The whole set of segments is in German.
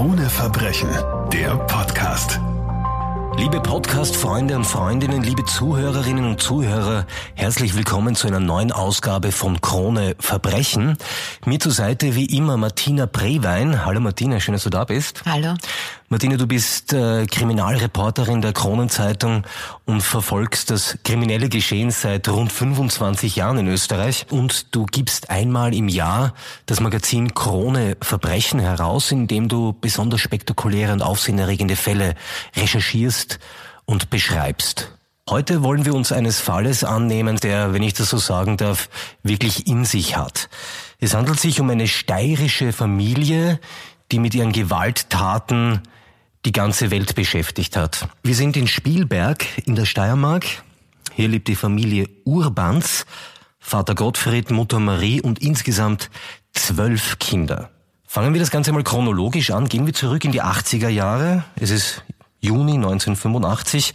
Krone Verbrechen, der Podcast. Liebe Podcast-Freunde und Freundinnen, liebe Zuhörerinnen und Zuhörer, herzlich willkommen zu einer neuen Ausgabe von Krone Verbrechen. Mir zur Seite wie immer Martina Brewein. Hallo Martina, schön, dass du da bist. Hallo. Martina, du bist äh, Kriminalreporterin der Kronenzeitung und verfolgst das kriminelle Geschehen seit rund 25 Jahren in Österreich. Und du gibst einmal im Jahr das Magazin Krone Verbrechen heraus, in dem du besonders spektakuläre und aufsehenerregende Fälle recherchierst und beschreibst. Heute wollen wir uns eines Falles annehmen, der, wenn ich das so sagen darf, wirklich in sich hat. Es handelt sich um eine steirische Familie, die mit ihren Gewalttaten die ganze Welt beschäftigt hat. Wir sind in Spielberg in der Steiermark. Hier lebt die Familie Urbans, Vater Gottfried, Mutter Marie und insgesamt zwölf Kinder. Fangen wir das Ganze mal chronologisch an. Gehen wir zurück in die 80er Jahre. Es ist Juni 1985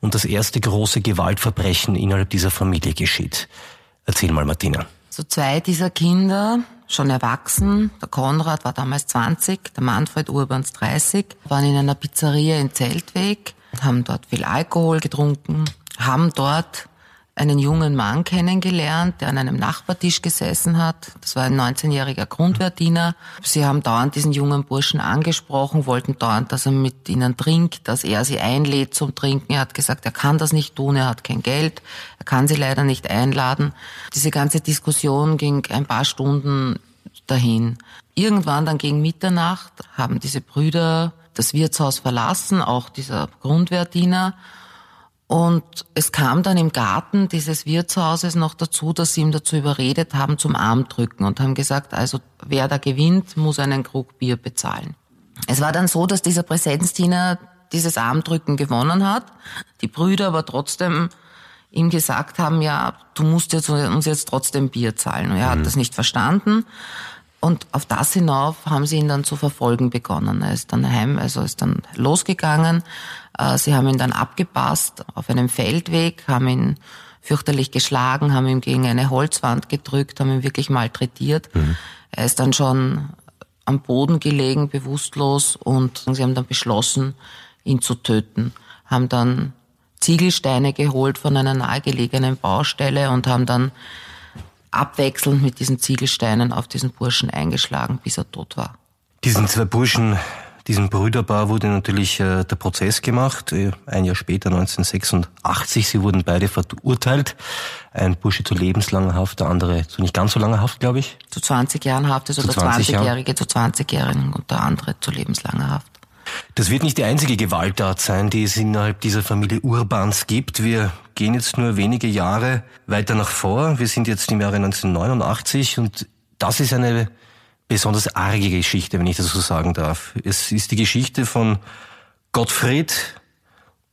und das erste große Gewaltverbrechen innerhalb dieser Familie geschieht. Erzähl mal, Martina. So zwei dieser Kinder schon erwachsen. Der Konrad war damals 20, der Manfred Urbans 30, waren in einer Pizzeria in Zeltweg, haben dort viel Alkohol getrunken, haben dort einen jungen Mann kennengelernt, der an einem Nachbartisch gesessen hat. Das war ein 19-jähriger Grundwehrdiener. Sie haben dauernd diesen jungen Burschen angesprochen, wollten dauernd, dass er mit ihnen trinkt, dass er sie einlädt zum Trinken. Er hat gesagt, er kann das nicht tun, er hat kein Geld, er kann sie leider nicht einladen. Diese ganze Diskussion ging ein paar Stunden dahin. Irgendwann dann gegen Mitternacht haben diese Brüder das Wirtshaus verlassen, auch dieser Grundwehrdiener, und es kam dann im Garten dieses Wirtshauses noch dazu, dass sie ihm dazu überredet haben zum Armdrücken und haben gesagt, also wer da gewinnt, muss einen Krug Bier bezahlen. Es war dann so, dass dieser Präsenzdiener dieses Armdrücken gewonnen hat, die Brüder aber trotzdem ihm gesagt haben, ja, du musst jetzt uns jetzt trotzdem Bier zahlen. Und er mhm. hat das nicht verstanden. Und auf das hinauf haben sie ihn dann zu verfolgen begonnen. Er ist dann heim, also ist dann losgegangen, äh, sie haben ihn dann abgepasst auf einem Feldweg, haben ihn fürchterlich geschlagen, haben ihn gegen eine Holzwand gedrückt, haben ihn wirklich malträtiert. Mhm. Er ist dann schon am Boden gelegen, bewusstlos, und sie haben dann beschlossen, ihn zu töten. Haben dann Ziegelsteine geholt von einer nahegelegenen Baustelle und haben dann abwechselnd mit diesen Ziegelsteinen auf diesen Burschen eingeschlagen, bis er tot war. Diesen zwei Burschen diesem Brüderpaar wurde natürlich äh, der Prozess gemacht, äh, ein Jahr später, 1986. Sie wurden beide verurteilt. Ein Bursche zu lebenslanger Haft, der andere zu nicht ganz so langer Haft, glaube ich. Zu 20 Jahren Haft, also der 20-Jährige zu 20-Jährigen und der andere zu lebenslanger Haft. Das wird nicht die einzige Gewalttat sein, die es innerhalb dieser Familie Urbans gibt. Wir gehen jetzt nur wenige Jahre weiter nach vor. Wir sind jetzt im Jahre 1989 und das ist eine besonders arge Geschichte, wenn ich das so sagen darf. Es ist die Geschichte von Gottfried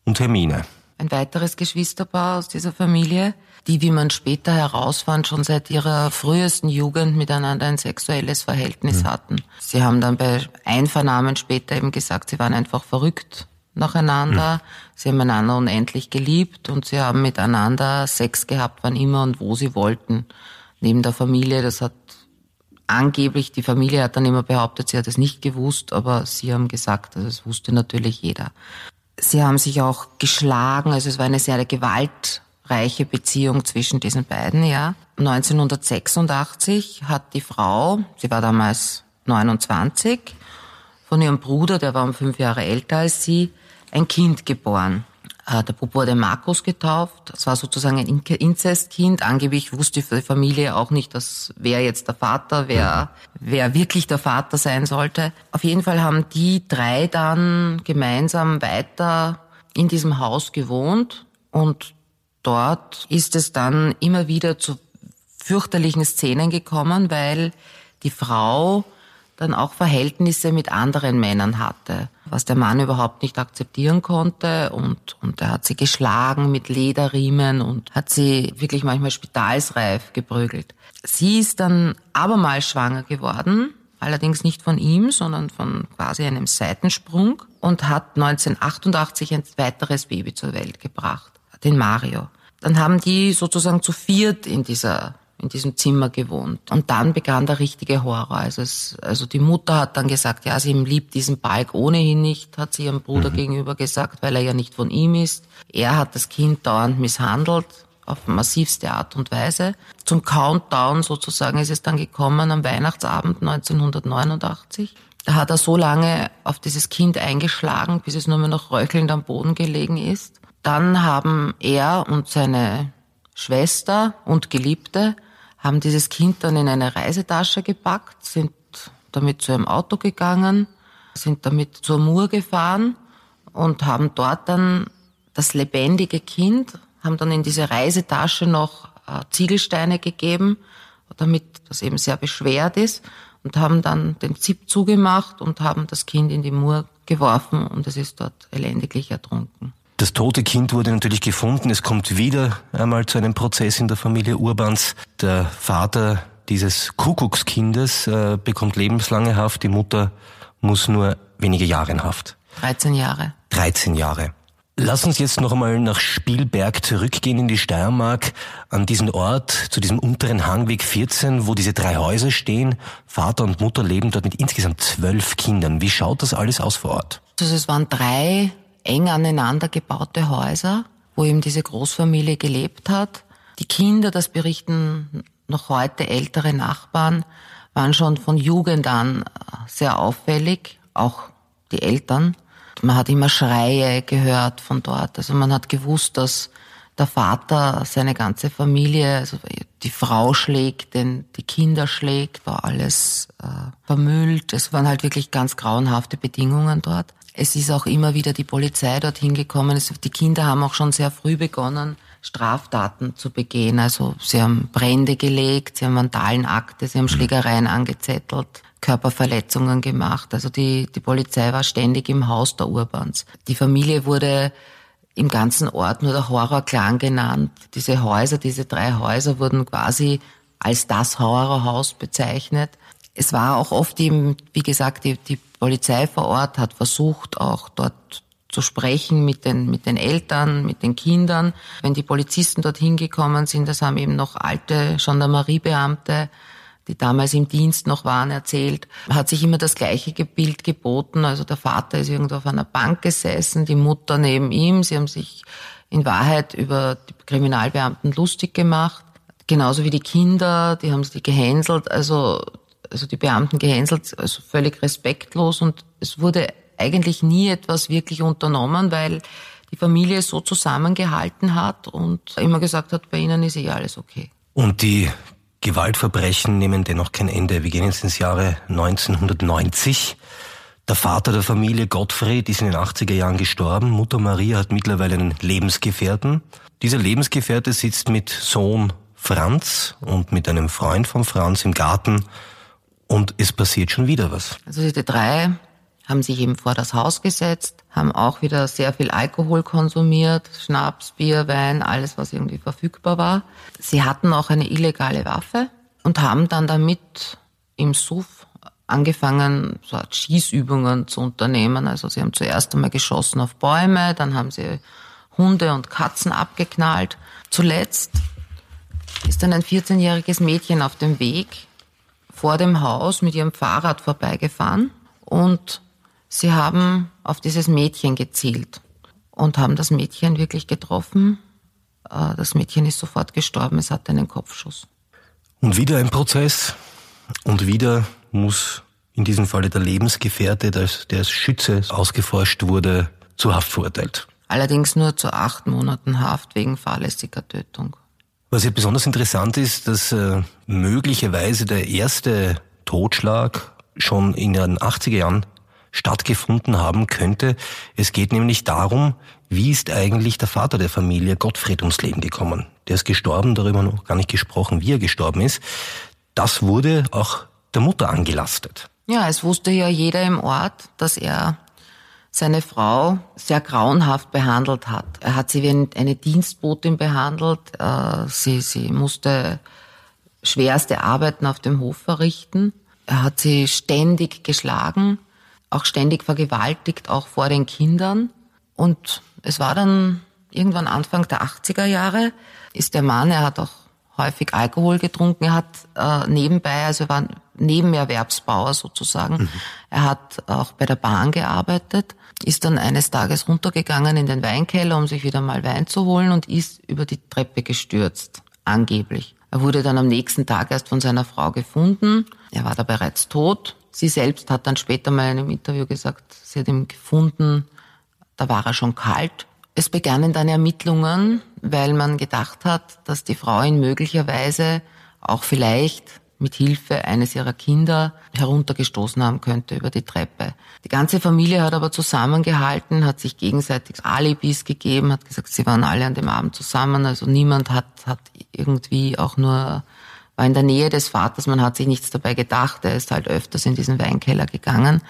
und Hermine. Ein weiteres Geschwisterpaar aus dieser Familie, die, wie man später herausfand, schon seit ihrer frühesten Jugend miteinander ein sexuelles Verhältnis mhm. hatten. Sie haben dann bei Einvernahmen später eben gesagt, sie waren einfach verrückt nacheinander. Mhm. Sie haben einander unendlich geliebt und sie haben miteinander Sex gehabt, wann immer und wo sie wollten. Neben der Familie, das hat angeblich, die Familie hat dann immer behauptet, sie hat es nicht gewusst, aber sie haben gesagt, also es wusste natürlich jeder. Sie haben sich auch geschlagen, also es war eine sehr gewaltreiche Beziehung zwischen diesen beiden, ja. 1986 hat die Frau, sie war damals 29, von ihrem Bruder, der war um fünf Jahre älter als sie, ein Kind geboren. Äh, der Bub wurde Markus getauft. Das war sozusagen ein Inzestkind. Angeblich wusste die Familie auch nicht, dass wer jetzt der Vater, wer, wer wirklich der Vater sein sollte. Auf jeden Fall haben die drei dann gemeinsam weiter in diesem Haus gewohnt und dort ist es dann immer wieder zu fürchterlichen Szenen gekommen, weil die Frau dann auch Verhältnisse mit anderen Männern hatte, was der Mann überhaupt nicht akzeptieren konnte und, und er hat sie geschlagen mit Lederriemen und hat sie wirklich manchmal spitalsreif geprügelt. Sie ist dann abermals schwanger geworden, allerdings nicht von ihm, sondern von quasi einem Seitensprung und hat 1988 ein weiteres Baby zur Welt gebracht, den Mario. Dann haben die sozusagen zu viert in dieser in diesem Zimmer gewohnt. Und dann begann der richtige Horror. Also, es, also die Mutter hat dann gesagt, ja, sie liebt diesen Balk ohnehin nicht, hat sie ihrem Bruder mhm. gegenüber gesagt, weil er ja nicht von ihm ist. Er hat das Kind dauernd misshandelt, auf massivste Art und Weise. Zum Countdown sozusagen ist es dann gekommen am Weihnachtsabend 1989. Da hat er so lange auf dieses Kind eingeschlagen, bis es nur mehr noch röchelnd am Boden gelegen ist. Dann haben er und seine Schwester und Geliebte haben dieses Kind dann in eine Reisetasche gepackt, sind damit zu einem Auto gegangen, sind damit zur Mur gefahren und haben dort dann das lebendige Kind, haben dann in diese Reisetasche noch äh, Ziegelsteine gegeben, damit das eben sehr beschwert ist und haben dann den Zip zugemacht und haben das Kind in die Mur geworfen und es ist dort elendiglich ertrunken. Das tote Kind wurde natürlich gefunden. Es kommt wieder einmal zu einem Prozess in der Familie Urbans. Der Vater dieses Kuckuckskindes äh, bekommt lebenslange Haft. Die Mutter muss nur wenige Jahre in Haft. 13 Jahre. 13 Jahre. Lass uns jetzt noch einmal nach Spielberg zurückgehen in die Steiermark, an diesen Ort, zu diesem unteren Hangweg 14, wo diese drei Häuser stehen. Vater und Mutter leben dort mit insgesamt zwölf Kindern. Wie schaut das alles aus vor Ort? Also es waren drei eng aneinander gebaute Häuser, wo eben diese Großfamilie gelebt hat. Die Kinder, das berichten noch heute ältere Nachbarn, waren schon von Jugend an sehr auffällig, auch die Eltern. Man hat immer Schreie gehört von dort. Also man hat gewusst, dass der Vater seine ganze Familie, also die Frau schlägt, den, die Kinder schlägt, war alles äh, vermüllt. Es waren halt wirklich ganz grauenhafte Bedingungen dort. Es ist auch immer wieder die Polizei dorthin gekommen. Die Kinder haben auch schon sehr früh begonnen, Straftaten zu begehen. Also sie haben Brände gelegt, sie haben Vandalenakte, sie haben Schlägereien angezettelt, Körperverletzungen gemacht. Also die, die Polizei war ständig im Haus der Urbans. Die Familie wurde im ganzen Ort nur der Horrorclan genannt. Diese Häuser, diese drei Häuser wurden quasi als das Horrorhaus bezeichnet. Es war auch oft eben, wie gesagt, die, die Polizei vor Ort hat versucht, auch dort zu sprechen mit den, mit den Eltern, mit den Kindern. Wenn die Polizisten dorthin gekommen sind, das haben eben noch alte Gendarmeriebeamte, die damals im Dienst noch waren, erzählt, hat sich immer das gleiche Bild geboten. Also der Vater ist irgendwo auf einer Bank gesessen, die Mutter neben ihm. Sie haben sich in Wahrheit über die Kriminalbeamten lustig gemacht. Genauso wie die Kinder, die haben sie gehänselt. Also also die Beamten gehänselt, also völlig respektlos und es wurde eigentlich nie etwas wirklich unternommen, weil die Familie so zusammengehalten hat und immer gesagt hat, bei ihnen ist eh alles okay. Und die Gewaltverbrechen nehmen dennoch kein Ende. Wir gehen jetzt ins Jahre 1990. Der Vater der Familie, Gottfried, ist in den 80er Jahren gestorben. Mutter Maria hat mittlerweile einen Lebensgefährten. Dieser Lebensgefährte sitzt mit Sohn Franz und mit einem Freund von Franz im Garten und es passiert schon wieder was. Also diese drei haben sich eben vor das Haus gesetzt, haben auch wieder sehr viel Alkohol konsumiert, Schnaps, Bier, Wein, alles, was irgendwie verfügbar war. Sie hatten auch eine illegale Waffe und haben dann damit im Suff angefangen, so Schießübungen zu unternehmen. Also sie haben zuerst einmal geschossen auf Bäume, dann haben sie Hunde und Katzen abgeknallt. Zuletzt ist dann ein 14-jähriges Mädchen auf dem Weg vor dem Haus mit ihrem Fahrrad vorbeigefahren und sie haben auf dieses Mädchen gezielt und haben das Mädchen wirklich getroffen. Äh, das Mädchen ist sofort gestorben, es hatte einen Kopfschuss. Und wieder ein Prozess und wieder muss in diesem Falle der Lebensgefährte, der als Schütze ausgeforscht wurde, zu Haft verurteilt. Allerdings nur zu acht Monaten Haft wegen fahrlässiger Tötung. Was ja besonders interessant ist, dass äh, möglicherweise der erste Totschlag schon in den 80er Jahren stattgefunden haben könnte. Es geht nämlich darum, wie ist eigentlich der Vater der Familie Gottfried ums Leben gekommen? Der ist gestorben, darüber noch gar nicht gesprochen, wie er gestorben ist. Das wurde auch der Mutter angelastet. Ja, es wusste ja jeder im Ort, dass er seine Frau sehr grauenhaft behandelt hat. Er hat sie wie eine Dienstbotin behandelt. Äh, sie, sie musste schwerste Arbeiten auf dem Hof verrichten. Er hat sie ständig geschlagen, auch ständig vergewaltigt, auch vor den Kindern. Und es war dann irgendwann Anfang der 80er Jahre, ist der Mann, er hat auch häufig Alkohol getrunken. Er hat äh, nebenbei, also er war Nebenerwerbsbauer sozusagen. Mhm. Er hat auch bei der Bahn gearbeitet, ist dann eines Tages runtergegangen in den Weinkeller, um sich wieder mal Wein zu holen und ist über die Treppe gestürzt, angeblich. Er wurde dann am nächsten Tag erst von seiner Frau gefunden. Er war da bereits tot. Sie selbst hat dann später mal in einem Interview gesagt, sie hat ihn gefunden, da war er schon kalt. Es begannen dann Ermittlungen, weil man gedacht hat, dass die Frau ihn möglicherweise auch vielleicht mit Hilfe eines ihrer Kinder heruntergestoßen haben könnte über die Treppe. Die ganze Familie hat aber zusammengehalten, hat sich gegenseitig Alibis gegeben, hat gesagt, sie waren alle an dem Abend zusammen, also niemand hat, hat irgendwie auch nur, war in der Nähe des Vaters, man hat sich nichts dabei gedacht, er ist halt öfters in diesen Weinkeller gegangen.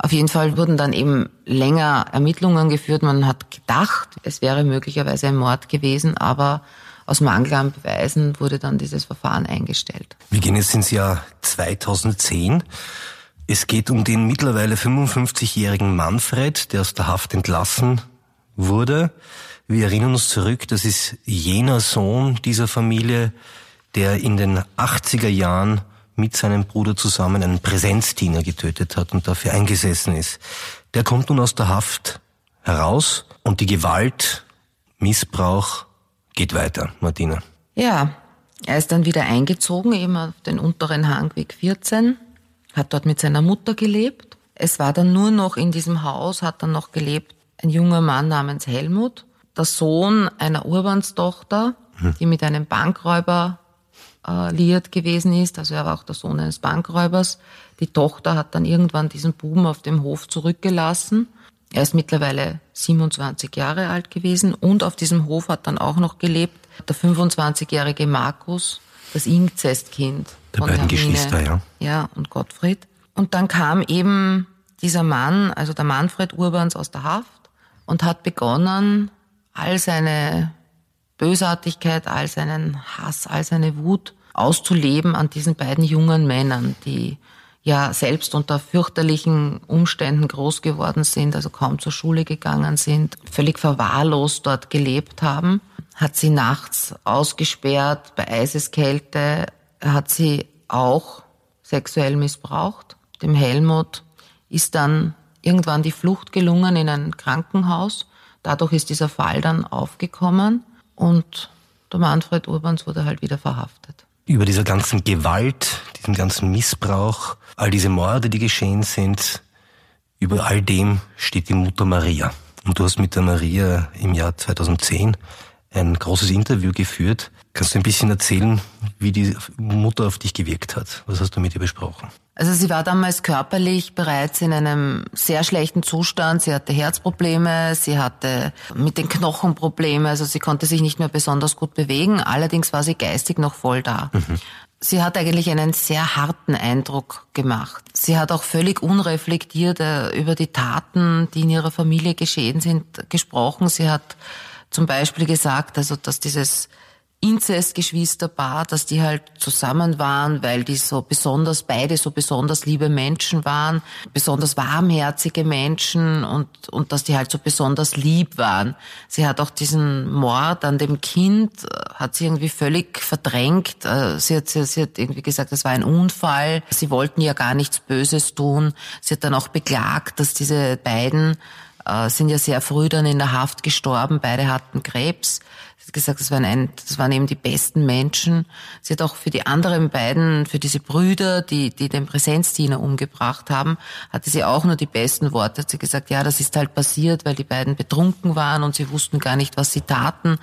Auf jeden Fall wurden dann eben länger Ermittlungen geführt. Man hat gedacht, es wäre möglicherweise ein Mord gewesen, aber aus Mangel an Beweisen wurde dann dieses Verfahren eingestellt. Wir gehen jetzt ins Jahr 2010. Es geht um den mittlerweile 55-jährigen Manfred, der aus der Haft entlassen wurde. Wir erinnern uns zurück, das ist jener Sohn dieser Familie, der in den 80er Jahren mit seinem Bruder zusammen einen Präsenzdiener getötet hat und dafür eingesessen ist. Der kommt nun aus der Haft heraus und die Gewalt, Missbrauch geht weiter, Martina. Ja, er ist dann wieder eingezogen, eben auf den unteren Hangweg 14, hat dort mit seiner Mutter gelebt. Es war dann nur noch in diesem Haus, hat dann noch gelebt ein junger Mann namens Helmut, der Sohn einer Urbanstochter, hm. die mit einem Bankräuber äh, liiert gewesen ist. Also er war auch der Sohn eines Bankräubers. Die Tochter hat dann irgendwann diesen Buben auf dem Hof zurückgelassen er ist mittlerweile 27 Jahre alt gewesen und auf diesem Hof hat dann auch noch gelebt der 25-jährige Markus, das Inzestkind. Der von beiden Hermine, Geschwister, ja. Ja, und Gottfried. Und dann kam eben dieser Mann, also der Manfred Urbans aus der Haft und hat begonnen, all seine Bösartigkeit, all seinen Hass, all seine Wut auszuleben an diesen beiden jungen Männern, die ja selbst unter fürchterlichen Umständen groß geworden sind, also kaum zur Schule gegangen sind, völlig verwahrlost dort gelebt haben, hat sie nachts ausgesperrt bei Eiseskälte, hat sie auch sexuell missbraucht. Dem Helmut ist dann irgendwann die Flucht gelungen in ein Krankenhaus. Dadurch ist dieser Fall dann aufgekommen und der Manfred Urbans wurde halt wieder verhaftet über dieser ganzen Gewalt, diesem ganzen Missbrauch, all diese Morde, die geschehen sind, über all dem steht die Mutter Maria. Und du hast mit der Maria im Jahr 2010 ein großes Interview geführt. Kannst du ein bisschen erzählen, wie die Mutter auf dich gewirkt hat? Was hast du mit ihr besprochen? Also sie war damals körperlich bereits in einem sehr schlechten Zustand. Sie hatte Herzprobleme, sie hatte mit den Knochen Probleme, also sie konnte sich nicht mehr besonders gut bewegen. Allerdings war sie geistig noch voll da. Mhm. Sie hat eigentlich einen sehr harten Eindruck gemacht. Sie hat auch völlig unreflektiert äh, über die Taten, die in ihrer Familie geschehen sind, gesprochen. Sie hat zum Beispiel gesagt, also dass dieses Inzestgeschwisterpaar, dass die halt zusammen waren, weil die so besonders, beide so besonders liebe Menschen waren, besonders warmherzige Menschen und, und dass die halt so besonders lieb waren. Sie hat auch diesen Mord an dem Kind, äh, hat sie irgendwie völlig verdrängt. Äh, sie hat, sie, sie hat irgendwie gesagt, das war ein Unfall. Sie wollten ja gar nichts Böses tun. Sie hat dann auch beklagt, dass diese beiden äh, sind ja sehr früh dann in der Haft gestorben. Beide hatten Krebs. Sie hat gesagt, das waren, ein, das waren eben die besten Menschen. Sie hat auch für die anderen beiden, für diese Brüder, die, die den Präsenzdiener umgebracht haben, hatte sie auch nur die besten Worte. Hat sie gesagt, ja, das ist halt passiert, weil die beiden betrunken waren und sie wussten gar nicht, was sie taten.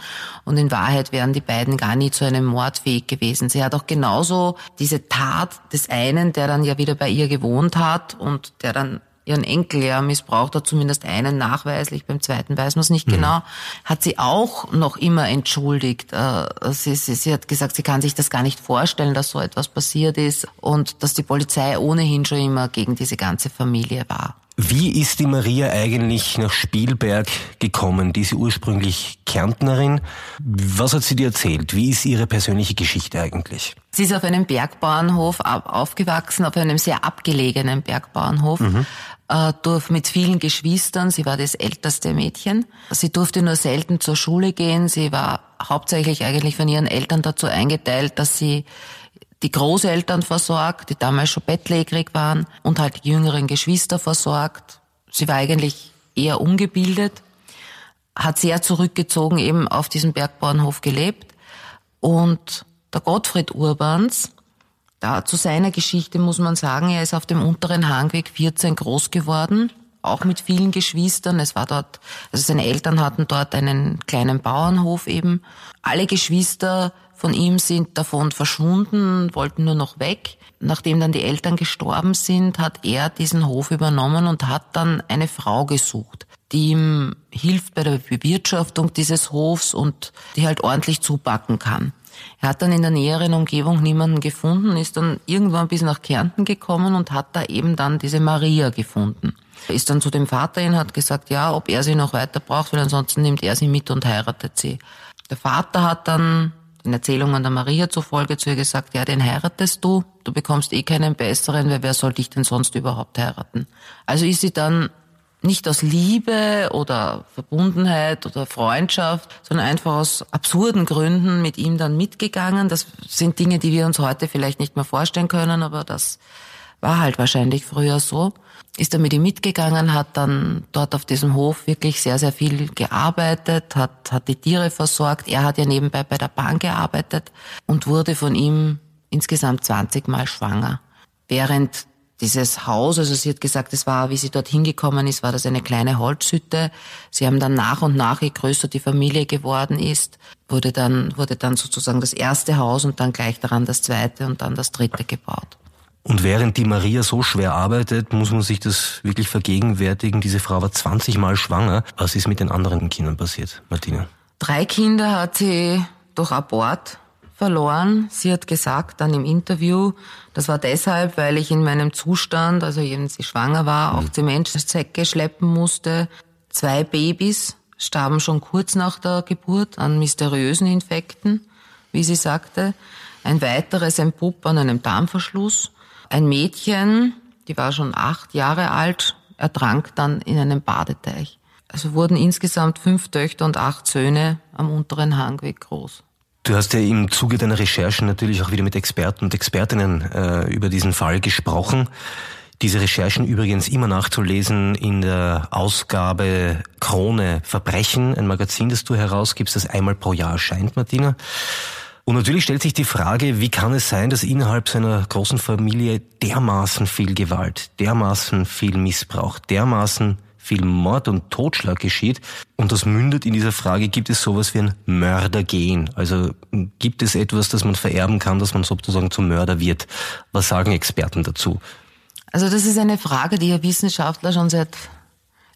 Und in Wahrheit wären die beiden gar nie zu einem Mord fähig gewesen. Sie hat auch genauso diese Tat des einen, der dann ja wieder bei ihr gewohnt hat und der dann ihren Enkel ja missbraucht hat, zumindest einen nachweislich, beim zweiten weiß man es nicht mhm. genau, hat sie auch noch immer entschuldigt. Äh, sie, sie, sie hat gesagt, sie kann sich das gar nicht vorstellen, dass so etwas passiert ist und dass die Polizei ohnehin schon immer gegen diese ganze Familie war. Wie ist die Maria eigentlich nach Spielberg gekommen? Die ist ursprünglich Kärntnerin. Was hat sie dir erzählt? Wie ist ihre persönliche Geschichte eigentlich? Sie ist auf einem Bergbauernhof aufgewachsen, auf einem sehr abgelegenen Bergbauernhof. Mhm. Äh, mit vielen Geschwistern. Sie war das älteste Mädchen. Sie durfte nur selten zur Schule gehen. Sie war hauptsächlich eigentlich von ihren Eltern dazu eingeteilt, dass sie die Großeltern versorgt, die damals schon bettlägerig waren und halt die jüngeren Geschwister versorgt. Sie war eigentlich eher ungebildet, hat sehr zurückgezogen eben auf diesem Bergbauernhof gelebt und der Gottfried Urbans, da zu seiner Geschichte muss man sagen, er ist auf dem unteren Hangweg 14 groß geworden, auch mit vielen Geschwistern. Es war dort, also seine Eltern hatten dort einen kleinen Bauernhof eben. Alle Geschwister von ihm sind davon verschwunden, wollten nur noch weg. Nachdem dann die Eltern gestorben sind, hat er diesen Hof übernommen und hat dann eine Frau gesucht, die ihm hilft bei der Bewirtschaftung dieses Hofs und die halt ordentlich zupacken kann. Er hat dann in der näheren Umgebung niemanden gefunden, ist dann irgendwann bis nach Kärnten gekommen und hat da eben dann diese Maria gefunden. Ist dann zu dem Vater hin, hat gesagt, ja, ob er sie noch weiter braucht, weil ansonsten nimmt er sie mit und heiratet sie. Der Vater hat dann den Erzählungen der Maria zufolge zu ihr gesagt, ja, den heiratest du, du bekommst eh keinen besseren, weil wer soll dich denn sonst überhaupt heiraten? Also ist sie dann nicht aus Liebe oder Verbundenheit oder Freundschaft, sondern einfach aus absurden Gründen mit ihm dann mitgegangen. Das sind Dinge, die wir uns heute vielleicht nicht mehr vorstellen können, aber das war halt wahrscheinlich früher so ist er mit ihm mitgegangen, hat dann dort auf diesem Hof wirklich sehr, sehr viel gearbeitet, hat, hat die Tiere versorgt. Er hat ja nebenbei bei der Bahn gearbeitet und wurde von ihm insgesamt 20 Mal schwanger. Während dieses Haus, also sie hat gesagt, es war, wie sie dort hingekommen ist, war das eine kleine Holzhütte. Sie haben dann nach und nach, je größer die Familie geworden ist, wurde dann, wurde dann sozusagen das erste Haus und dann gleich daran das zweite und dann das dritte gebaut. Und während die Maria so schwer arbeitet, muss man sich das wirklich vergegenwärtigen. Diese Frau war 20 Mal schwanger. Was ist mit den anderen Kindern passiert, Martina? Drei Kinder hat sie durch Abort verloren. Sie hat gesagt dann im Interview, das war deshalb, weil ich in meinem Zustand, also wenn sie schwanger war, mhm. auch Zementsäcke schleppen musste. Zwei Babys starben schon kurz nach der Geburt an mysteriösen Infekten, wie sie sagte. Ein weiteres ein Pup an einem Darmverschluss. Ein Mädchen, die war schon acht Jahre alt, ertrank dann in einem Badeteich. Also wurden insgesamt fünf Töchter und acht Söhne am unteren Hangweg groß. Du hast ja im Zuge deiner Recherchen natürlich auch wieder mit Experten und Expertinnen äh, über diesen Fall gesprochen. Diese Recherchen übrigens immer nachzulesen in der Ausgabe Krone Verbrechen, ein Magazin, das du herausgibst, das einmal pro Jahr erscheint, Martina. Und natürlich stellt sich die Frage, wie kann es sein, dass innerhalb seiner großen Familie dermaßen viel Gewalt, dermaßen viel Missbrauch, dermaßen viel Mord und Totschlag geschieht. Und das mündet in dieser Frage, gibt es sowas wie ein Mördergen? Also gibt es etwas, das man vererben kann, dass man sozusagen zum Mörder wird? Was sagen Experten dazu? Also das ist eine Frage, die ja Wissenschaftler schon seit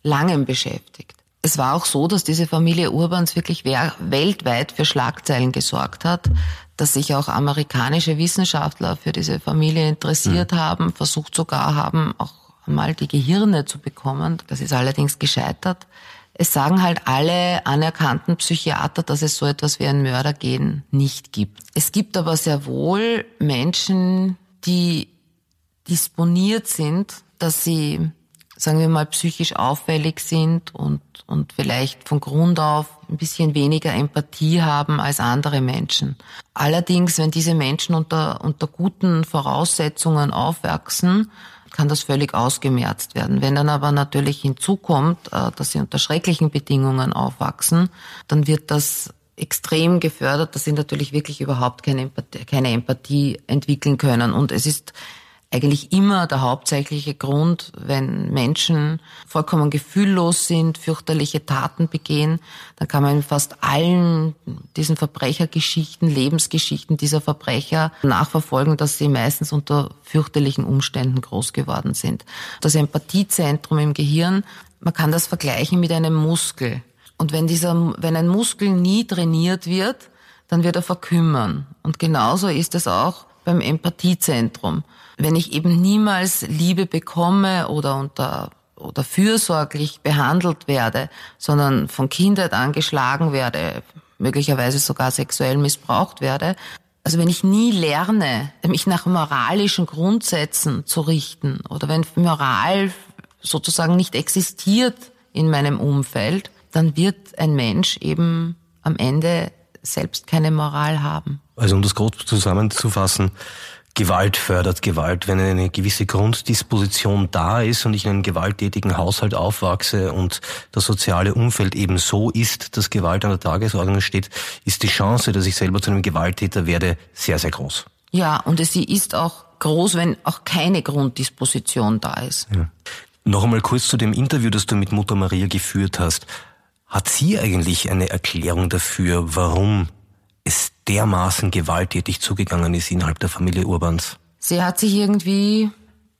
langem beschäftigt es war auch so, dass diese Familie Urbans wirklich weltweit für Schlagzeilen gesorgt hat, dass sich auch amerikanische Wissenschaftler für diese Familie interessiert mhm. haben, versucht sogar haben, auch einmal die Gehirne zu bekommen. Das ist allerdings gescheitert. Es sagen halt alle anerkannten Psychiater, dass es so etwas wie ein Mördergehen nicht gibt. Es gibt aber sehr wohl Menschen, die disponiert sind, dass sie sagen wir mal, psychisch auffällig sind und, und vielleicht von Grund auf ein bisschen weniger Empathie haben als andere Menschen. Allerdings, wenn diese Menschen unter, unter guten Voraussetzungen aufwachsen, kann das völlig ausgemerzt werden. Wenn dann aber natürlich hinzukommt, äh, dass sie unter schrecklichen Bedingungen aufwachsen, dann wird das extrem gefördert, dass sie natürlich wirklich überhaupt keine Empathie, keine Empathie entwickeln können. Und es ist eigentlich immer der hauptsächliche Grund, wenn Menschen vollkommen gefühllos sind, fürchterliche Taten begehen, dann kann man in fast allen diesen Verbrechergeschichten, Lebensgeschichten dieser Verbrecher nachverfolgen, dass sie meistens unter fürchterlichen Umständen groß geworden sind. Das Empathiezentrum im Gehirn, man kann das vergleichen mit einem Muskel. Und wenn dieser, wenn ein Muskel nie trainiert wird, dann wird er verkümmern. Und genauso ist es auch beim Empathiezentrum wenn ich eben niemals Liebe bekomme oder unter oder fürsorglich behandelt werde, sondern von Kindheit an geschlagen werde, möglicherweise sogar sexuell missbraucht werde. Also wenn ich nie lerne, mich nach moralischen Grundsätzen zu richten oder wenn Moral sozusagen nicht existiert in meinem Umfeld, dann wird ein Mensch eben am Ende selbst keine Moral haben. Also um das grob zusammenzufassen, Gewalt fördert Gewalt. Wenn eine gewisse Grunddisposition da ist und ich in einem gewalttätigen Haushalt aufwachse und das soziale Umfeld eben so ist, dass Gewalt an der Tagesordnung steht, ist die Chance, dass ich selber zu einem Gewalttäter werde, sehr, sehr groß. Ja, und sie ist auch groß, wenn auch keine Grunddisposition da ist. Ja. Noch einmal kurz zu dem Interview, das du mit Mutter Maria geführt hast. Hat sie eigentlich eine Erklärung dafür, warum es dermaßen gewalttätig zugegangen ist innerhalb der Familie Urbans? Sie hat sich irgendwie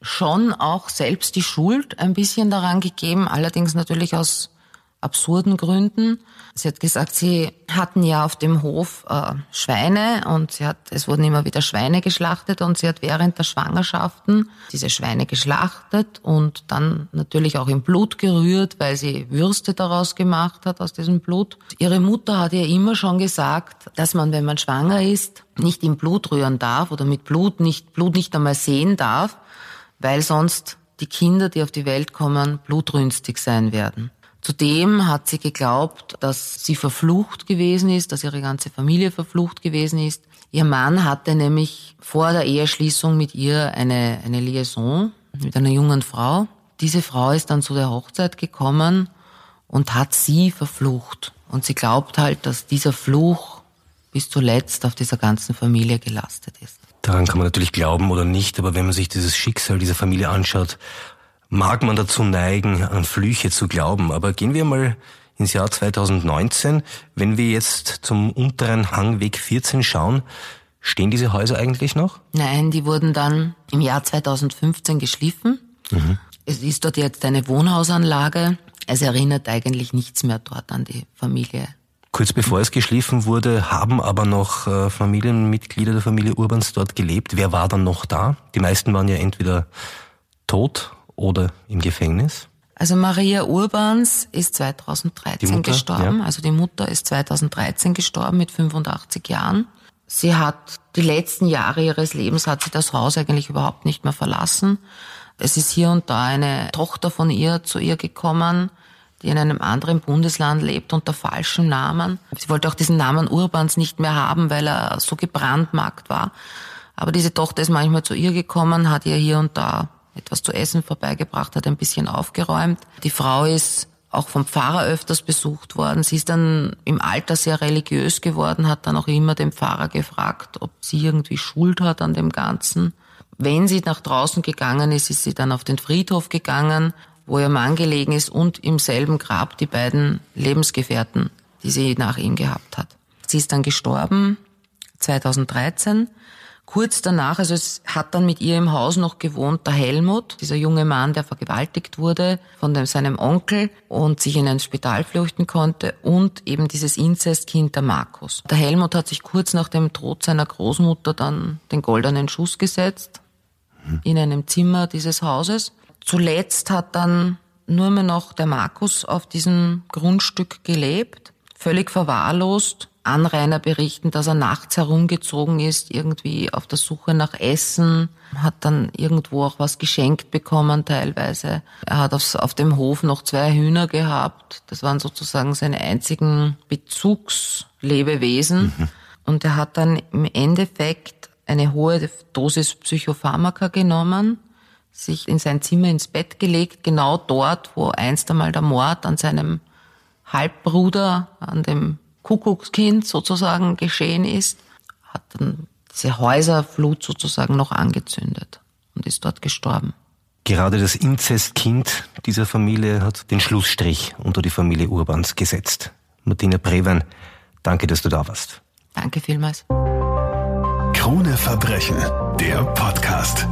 schon auch selbst die Schuld ein bisschen daran gegeben, allerdings natürlich aus absurden Gründen. Sie hat gesagt, sie hatten ja auf dem Hof äh, Schweine und sie hat, es wurden immer wieder Schweine geschlachtet und sie hat während der Schwangerschaften diese Schweine geschlachtet und dann natürlich auch im Blut gerührt, weil sie Würste daraus gemacht hat aus diesem Blut. Ihre Mutter hat ihr immer schon gesagt, dass man, wenn man schwanger ist, nicht im Blut rühren darf oder mit Blut nicht, Blut nicht einmal sehen darf, weil sonst die Kinder, die auf die Welt kommen, blutrünstig sein werden. Zudem hat sie geglaubt, dass sie verflucht gewesen ist, dass ihre ganze Familie verflucht gewesen ist. Ihr Mann hatte nämlich vor der Eheschließung mit ihr eine, eine Liaison mit einer jungen Frau. Diese Frau ist dann zu der Hochzeit gekommen und hat sie verflucht. Und sie glaubt halt, dass dieser Fluch bis zuletzt auf dieser ganzen Familie gelastet ist. Daran kann man natürlich glauben oder nicht, aber wenn man sich dieses Schicksal dieser Familie anschaut, mag man dazu neigen, an Flüche zu glauben. Aber gehen wir mal ins Jahr 2019. Wenn wir jetzt zum unteren Hangweg 14 schauen, stehen diese Häuser eigentlich noch? Nein, die wurden dann im Jahr 2015 geschliffen. Mhm. Es ist dort jetzt eine Wohnhausanlage. Es erinnert eigentlich nichts mehr dort an die Familie. Kurz bevor es geschliffen wurde, haben aber noch äh, Familienmitglieder der Familie Urbans dort gelebt. Wer war dann noch da? Die meisten waren ja entweder tot oder im Gefängnis? Also Maria Urbans ist 2013 Mutter, gestorben. Ja. Also die Mutter ist 2013 gestorben mit 85 Jahren. Sie hat die letzten Jahre ihres Lebens hat sie das Haus eigentlich überhaupt nicht mehr verlassen. Es ist hier und da eine Tochter von ihr zu ihr gekommen, die in einem anderen Bundesland lebt unter falschem Namen. Sie wollte auch diesen Namen Urbans nicht mehr haben, weil er so gebrandmarkt war. Aber diese Tochter ist manchmal zu ihr gekommen, hat ihr hier und da etwas zu essen vorbeigebracht, hat ein bisschen aufgeräumt. Die Frau ist auch vom Pfarrer öfters besucht worden. Sie ist dann im Alter sehr religiös geworden, hat dann auch immer den Pfarrer gefragt, ob sie irgendwie Schuld hat an dem Ganzen. Wenn sie nach draußen gegangen ist, ist sie dann auf den Friedhof gegangen, wo ihr Mann gelegen ist und im selben Grab die beiden Lebensgefährten, die sie nach ihm gehabt hat. Sie ist dann gestorben 2013 Kurz danach, also es hat dann mit ihr im Haus noch gewohnt der Helmut, dieser junge Mann, der vergewaltigt wurde von dem, seinem Onkel und sich in ein Spital flüchten konnte und eben dieses Inzestkind der Markus. Der Helmut hat sich kurz nach dem Tod seiner Großmutter dann den goldenen Schuss gesetzt in einem Zimmer dieses Hauses. Zuletzt hat dann nur mehr noch der Markus auf diesem Grundstück gelebt, völlig verwahrlost Anrainer berichten, dass er nachts herumgezogen ist, irgendwie auf der Suche nach Essen, hat dann irgendwo auch was geschenkt bekommen teilweise. Er hat auf, auf dem Hof noch zwei Hühner gehabt. Das waren sozusagen seine einzigen Bezugslebewesen. Mhm. Und er hat dann im Endeffekt eine hohe Dosis Psychopharmaka genommen, sich in sein Zimmer ins Bett gelegt, genau dort, wo einst einmal der Mord an seinem Halbbruder, an dem Kuckuckskind sozusagen geschehen ist, hat dann diese Häuserflut sozusagen noch angezündet und ist dort gestorben. Gerade das Inzestkind dieser Familie hat den Schlussstrich unter die Familie Urbans gesetzt. Martina Brewen, danke, dass du da warst. Danke vielmals. Krone Verbrechen, der Podcast.